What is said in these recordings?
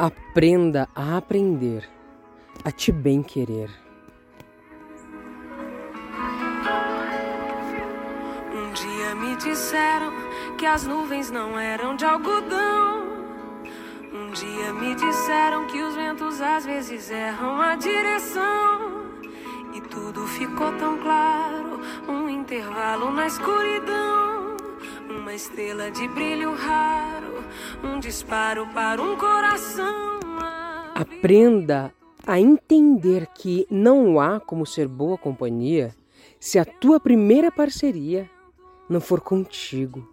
Aprenda a aprender, a te bem querer. Um dia me disseram que as nuvens não eram de algodão. Um dia me disseram que os ventos às vezes erram a direção. E tudo ficou tão claro, um intervalo na escuridão. Uma estrela de brilho raro, um disparo para um coração. Aprenda a entender que não há como ser boa companhia se a tua primeira parceria não for contigo,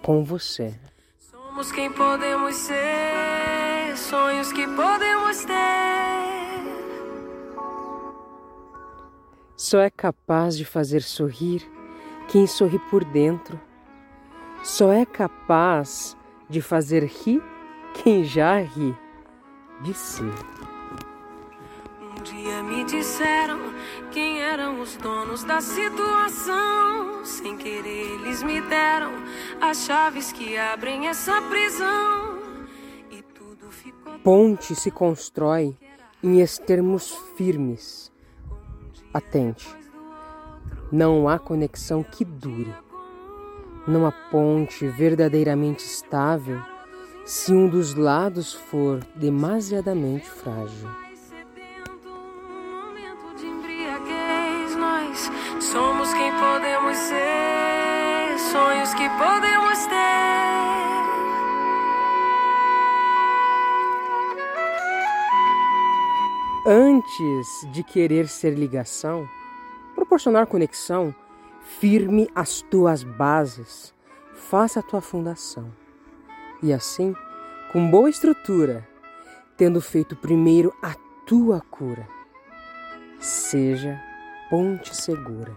com você. Somos quem podemos ser, sonhos que podemos ter. Só é capaz de fazer sorrir quem sorri por dentro só é capaz de fazer rir quem já ri de si. Um dia me disseram quem eram os donos da situação. Sem querer, eles me deram as chaves que abrem essa prisão. E tudo ficou. Ponte se constrói em extremos firmes. Atente, não há conexão que dure há ponte verdadeiramente estável se um dos lados for demasiadamente frágil. Somos quem podemos ser, sonhos que podemos ter. Antes de querer ser ligação, proporcionar conexão, firme as tuas bases, faça a tua fundação. E assim, com boa estrutura, tendo feito primeiro a tua cura, seja ponte segura.